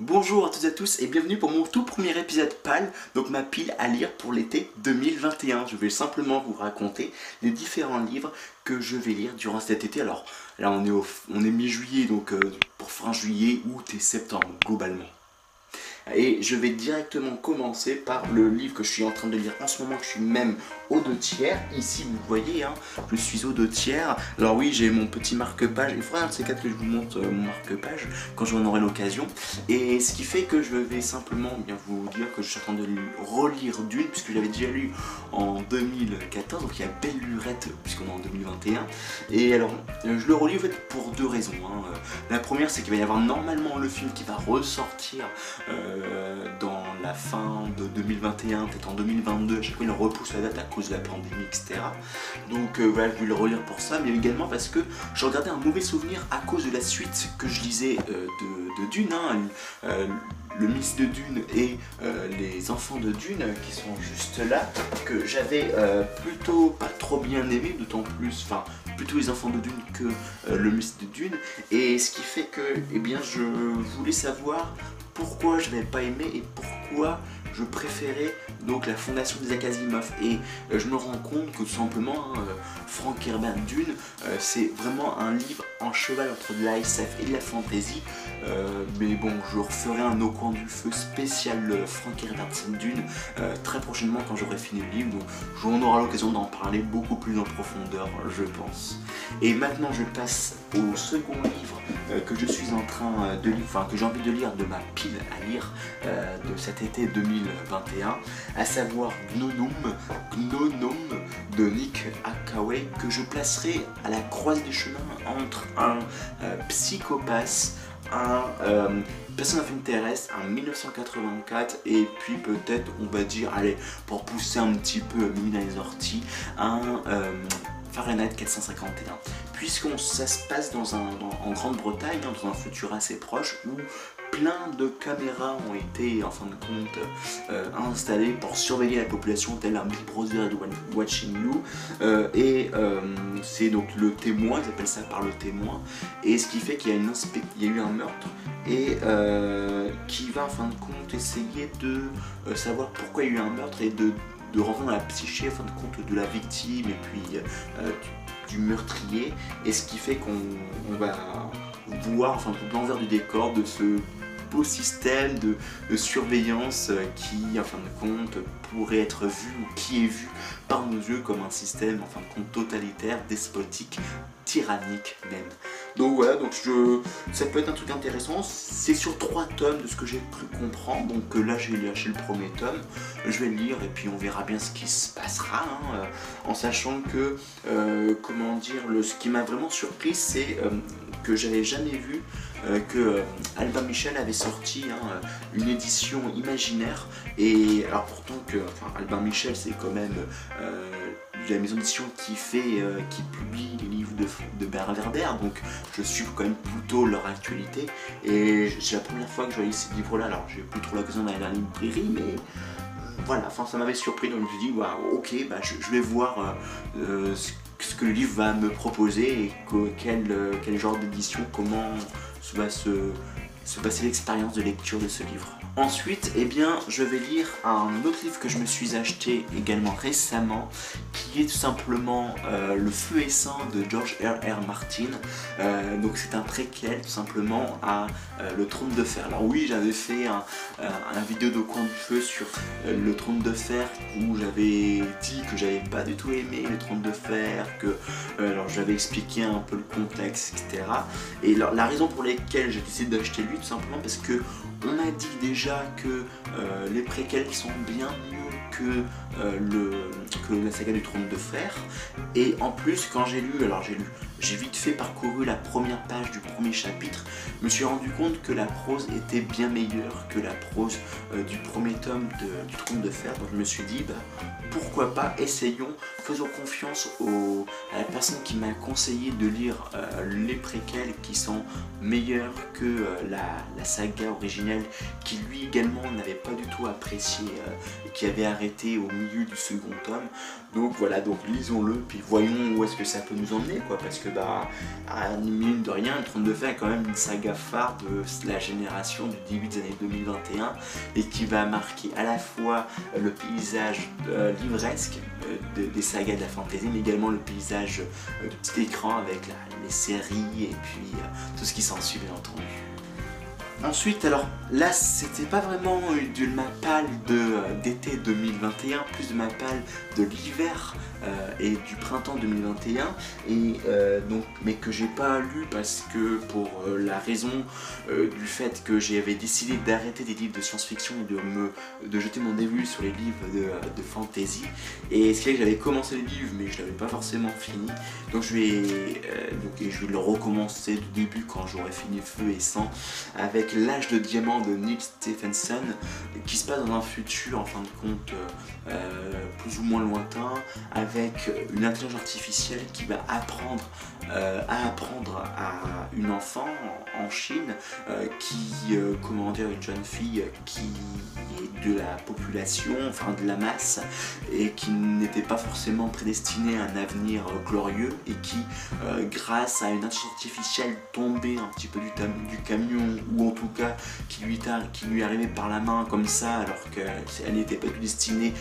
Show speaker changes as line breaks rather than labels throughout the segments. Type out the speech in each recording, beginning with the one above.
Bonjour à toutes et à tous et bienvenue pour mon tout premier épisode PAL, donc ma pile à lire pour l'été 2021. Je vais simplement vous raconter les différents livres que je vais lire durant cet été. Alors là on est, au, on est mi-juillet, donc euh, pour fin juillet, août et septembre globalement. Et je vais directement commencer par le livre que je suis en train de lire en ce moment, que je suis même aux deux tiers. Ici, vous voyez, hein, je suis aux deux tiers. Alors oui, j'ai mon petit marque-page. Il faudra un de ces quatre que je vous montre euh, mon marque-page quand j'en aurai l'occasion. Et ce qui fait que je vais simplement bien vous dire que je suis en train de relire Dune, puisque j'avais déjà lu en 2014, donc il y a belle lurette, puisqu'on est en 2021. Et alors, je le relis en fait pour deux raisons. Hein. La première, c'est qu'il va y avoir normalement le film qui va ressortir. Euh, euh, dans la fin de 2021, peut-être en 2022, à chaque fois il repousse la date à cause de la pandémie, etc. Donc euh, voilà, je vais le relire pour ça, mais également parce que je regardais un mauvais souvenir à cause de la suite que je lisais euh, de, Dune, hein, le Miss de Dune et les enfants de Dune qui sont juste là, que j'avais plutôt pas trop bien aimé, d'autant plus, enfin plutôt les enfants de Dune que le Miss de Dune, et ce qui fait que, eh bien, je voulais savoir pourquoi je n'avais pas aimé et pourquoi je préférais donc la fondation des Asimov et euh, je me rends compte que tout simplement hein, euh, Frank Herbert Dune euh, c'est vraiment un livre en cheval entre de la et de la fantasy. Mais bon je referai un au coin du feu spécial Frank Herbert Dune très prochainement quand j'aurai fini le livre. Donc on aura l'occasion d'en parler beaucoup plus en profondeur je pense. Et maintenant je passe au second livre que je suis en train de lire enfin que j'ai envie de lire de ma pile à lire de cet été 2021 à savoir Gnonum, Gnonum de Nick Akaway, que je placerai à la croise des chemins entre un euh, psychopathe, un euh, Person of Interest, un 1984, et puis peut-être, on va dire, allez, pour pousser un petit peu mis dans les orties, un euh, Fahrenheit 451. Puisqu'on ça se passe dans un, en Grande-Bretagne, hein, dans un futur assez proche, où plein de caméras ont été en fin de compte euh, installées pour surveiller la population tel un Big Brother Watching You. Euh, et euh, c'est donc le témoin, ils appellent ça par le témoin. Et ce qui fait qu'il y, y a eu un meurtre. Et qui va en fin de compte essayer de savoir pourquoi il y a eu un meurtre et de, de rentrer dans la psyché en fin de compte de la victime et puis du meurtrier et ce qui fait qu'on va voir enfin l'envers du décor de ce beau système de, surveillance euh, qui, en fin de compte, pourrait être vu ou qui est vu par nos yeux comme un système, en fin de compte, totalitaire, despotique, tyrannique même. Donc voilà, donc je, ça peut être un truc intéressant. C'est sur trois tomes de ce que j'ai cru comprendre. Donc euh, là, j'ai lâché le premier tome. Je vais le lire et puis on verra bien ce qui se passera. Hein, euh, en sachant que, comment dire, le, ce qui m'a vraiment surpris, c'est que j'avais jamais vu euh, que euh, Albin Michel avait sorti hein, une édition imaginaire et alors pourtant que enfin, Albin Michel c'est quand même euh, la maison d'édition qui fait qui publie les de, de donc je suis quand même plutôt leur actualité et c'est la première fois que je voyais ces livres là alors j'ai plus trop l'occasion d'aller dans la mais voilà, enfin ça m'avait surpris donc je me suis dit ok bah je, vais voir ce, ce, que le livre va me proposer et quel, quel genre d'édition, comment va se, se passer l'expérience de lecture de ce livre. Ensuite, eh bien, je vais lire un autre livre que je me suis acheté également récemment, qui est tout simplement euh, Le Feu et Sang de George R. R. Martin. Euh, donc c'est un préquel tout simplement à euh, Le Trône de Fer. Alors oui, j'avais fait un, vidéo de coin du feu sur Le Trône de Fer où j'avais dit que j'avais pas du tout aimé Le Trône de Fer, que alors j'avais expliqué un peu le contexte, etc. Et la raison pour laquelle j'ai décidé d'acheter lui, tout simplement parce que on a dit déjà que euh, les préquels sont bien mieux que, euh, le, que la saga du trône de fer. Et en plus, quand j'ai lu, alors j'ai lu, j'ai vite fait parcouru la première page du premier chapitre, je me suis rendu compte que la prose était bien meilleure que la prose euh, du premier tome du trône de fer. Donc je me suis dit, bah, pourquoi pas, essayons, faisons confiance à la personne qui m'a conseillé de lire les préquels qui sont meilleurs que la, saga originelle, qui lui également n'avait pas du tout apprécié qui avait arrêté au milieu du second tome. Donc voilà, donc lisons-le, puis voyons où est-ce que ça peut nous emmener, quoi, parce que bah, mine de rien, le trône de fer est quand même une saga phare de la génération du début des années 2021 et qui va marquer à la fois le paysage livresque des sagas de la fantasy, mais également le paysage du petit écran avec les séries et puis tout ce qui s'ensuit bien entendu. Ensuite, alors là, c'était pas vraiment de ma palle d'été 2021, plus de ma palle de l'hiver euh, et du printemps 2021 et euh, donc mais que j'ai pas lu parce que pour euh, la raison du fait que j'avais décidé d'arrêter des livres de science-fiction et de me de jeter mon début sur les livres de, fantasy. Et ce qui est que j'avais commencé les livres mais je l'avais pas forcément fini. Donc je vais donc, je vais le recommencer du début quand j'aurai fini Feu et Sang avec l'âge de diamant de Neil Stephenson qui se passe dans un futur en fin de compte plus ou moins lointain avec une intelligence artificielle qui va apprendre euh, à apprendre à une enfant en Chine euh, qui, euh, comment dire, une jeune fille qui est de la population, enfin de la masse, et qui n'était pas forcément prédestinée à un avenir glorieux et qui, grâce à une intelligence artificielle tombée un petit peu du, du camion ou en tout cas qui lui, qui lui arrivait par la main comme ça alors qu'elle n'était pas destinée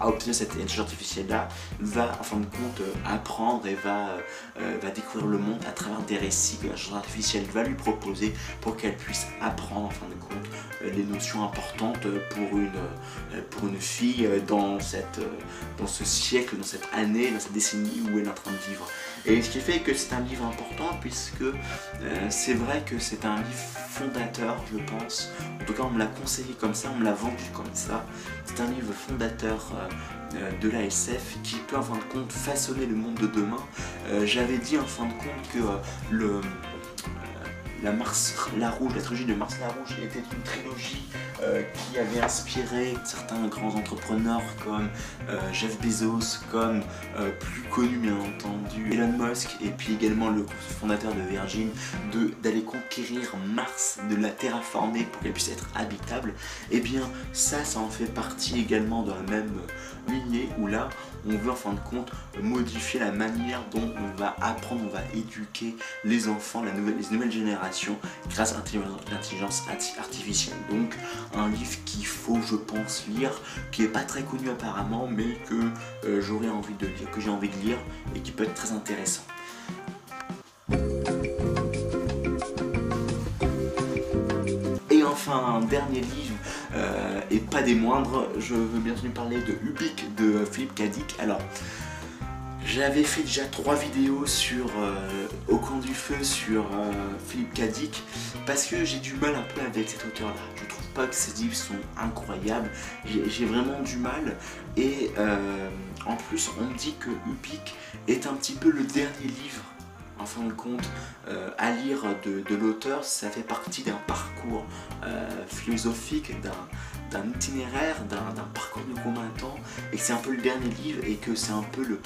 à obtenir cette intelligence artificielle là va en fin de compte apprendre et va, va découvrir le monde à travers des récits que l'intelligence artificielle va lui proposer pour qu'elle puisse apprendre en fin de compte euh, les notions importantes pour une, euh, pour une fille euh, dans, cette, dans ce siècle, dans cette année, dans cette décennie où elle est en train de vivre. Et ce qui fait que c'est un livre important puisque c'est vrai que c'est un livre fondateur, je pense. En tout cas, on me l'a conseillé comme ça, on me l'a vendu comme ça. C'est un livre fondateur euh, de la SF qui peut en fin de compte façonner le monde de demain. Euh, j'avais dit en fin de compte que euh, le, la Mars la Rouge, la trilogie de Mars la Rouge était une trilogie qui avait inspiré certains grands entrepreneurs comme Jeff Bezos, comme plus connu bien entendu Elon Musk et puis également le fondateur de Virgin d'aller conquérir Mars, de la terraformer pour qu'elle puisse être habitable. Et eh bien ça, ça en fait partie également dans la même lignée où là on veut en fin de compte modifier la manière dont on va apprendre, on va éduquer les enfants, les nouvelles générations grâce à l'intelligence artificielle. Donc un livre qu'il faut je pense lire, qui est pas très connu apparemment mais que euh, j'aurais envie de lire, que j'ai envie de lire et qui peut être très intéressant. Et enfin un dernier livre euh, et pas des moindres, je veux bien sûr parler de Ubik de Philippe Cadic. Alors, j'avais fait déjà trois vidéos sur euh, Au camp du feu sur euh, Philippe Cadic parce que j'ai du mal un peu avec cet auteur là. Je trouve pas que ses livres sont incroyables, j'ai vraiment du mal et en plus on me dit que Ubik est un petit peu le dernier livre en fin de compte, euh, à lire de, l'auteur, ça fait partie d'un parcours euh, philosophique, d'un itinéraire, d'un parcours de temps, et que c'est un peu le dernier livre, et que c'est un peu le,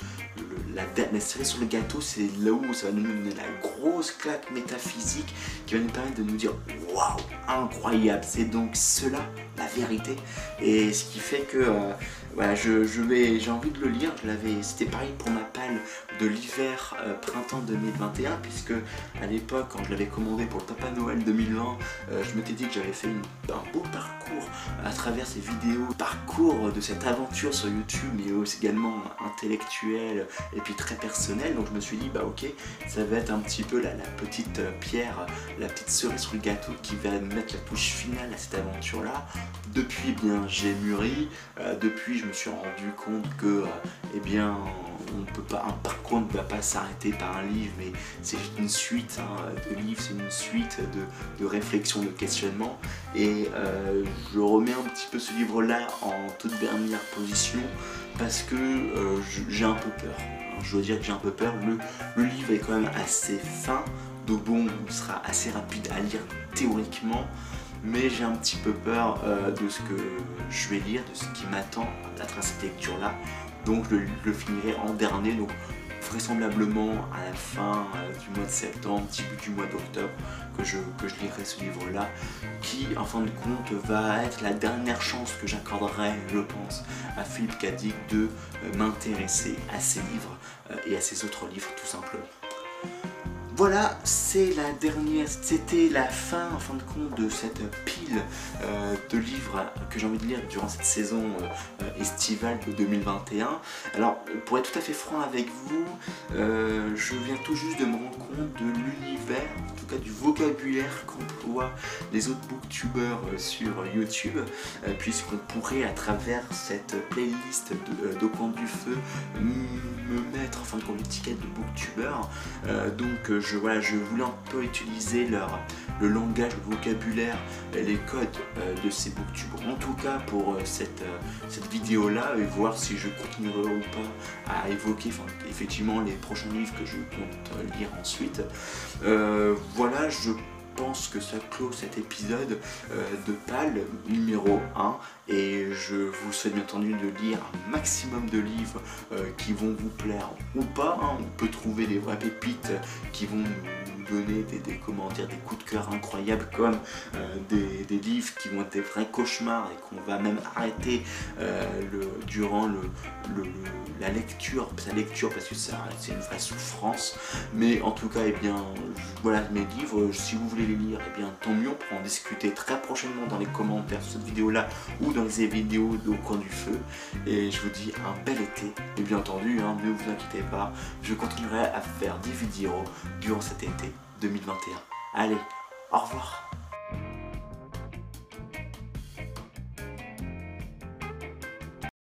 la, la, série sur le gâteau, c'est là où ça va nous donner la grosse claque métaphysique qui va nous permettre de nous dire waouh, incroyable, c'est donc cela la vérité, et ce qui fait que euh, voilà, je, vais, j'ai envie de le lire. Je l'avais, c'était pareil pour ma palle de l'hiver euh, printemps 2021, puisque à l'époque, quand je l'avais commandé pour le Papa Noël 2020, euh, je m'étais dit que j'avais fait un beau parcours à travers ces vidéos, parcours de cette aventure sur YouTube, mais aussi également intellectuel et puis très personnel. Donc je me suis dit, bah ok, ça va être un petit peu la, petite euh, pierre, la petite cerise sur le gâteau qui va mettre la touche finale à cette aventure-là. Depuis, eh bien, j'ai mûri. depuis, je me suis rendu compte que, euh, eh bien, on peut pas, un parcours ne va pas s'arrêter par un livre, mais c'est une suite hein, de livres, c'est une suite de, réflexions, de questionnements. Et euh, je remets un petit peu ce livre-là en toute dernière position parce que euh, j'ai un peu peur. Je dois dire que j'ai un peu peur. Le, livre est quand même assez fin, donc bon, il sera assez rapide à lire théoriquement mais j'ai un petit peu peur euh, de ce que je vais lire, de ce qui m'attend à travers cette lecture-là. Donc je le, finirai en dernier, vraisemblablement à la fin euh, du mois de septembre, début du mois d'octobre, que je, lirai ce livre-là, qui en fin de compte va être la dernière chance que j'accorderai, je pense, à Philippe Cadic de euh, m'intéresser à ses livres et à ses autres livres tout simplement. Voilà, c'est la dernière, c'était la fin en fin de compte de cette pile euh, de livres que j'ai envie de lire durant cette saison euh, euh, estivale de 2021. Alors, pour être tout à fait franc avec vous, je viens tout juste de me rendre compte de l'univers, en tout cas du vocabulaire qu'emploient les autres booktubers sur YouTube, puisqu'on pourrait à travers cette playlist de, du Feu me mettre en fin de compte l'étiquette de booktuber. Voilà, je voulais un peu utiliser leur, le langage, le vocabulaire, les codes euh, de ces booktubers. En tout cas pour euh, cette, euh, cette vidéo là et voir si je continuerai ou pas à évoquer effectivement les prochains livres que je compte lire ensuite. voilà, je que ça clôt cet épisode de PAL numéro 1 et je vous souhaite bien entendu de lire un maximum de livres qui vont vous plaire ou pas. Hein. On peut trouver des vraies pépites qui vont nous donner des, commentaires, des coups de cœur incroyables comme euh, des, livres qui vont être des vrais cauchemars et qu'on va même arrêter euh, le, durant le, la lecture, sa lecture parce que c'est une vraie souffrance. Mais en tout cas, et eh bien, voilà mes livres. Si vous voulez lire, et eh bien, tant mieux. On pourra en discuter très prochainement dans les commentaires de cette vidéo-là ou dans les vidéos au coin du feu. Et je vous dis un bel été. Et bien entendu, hein, ne vous inquiétez pas, je continuerai à faire des vidéos durant cet été 2021. Allez, au revoir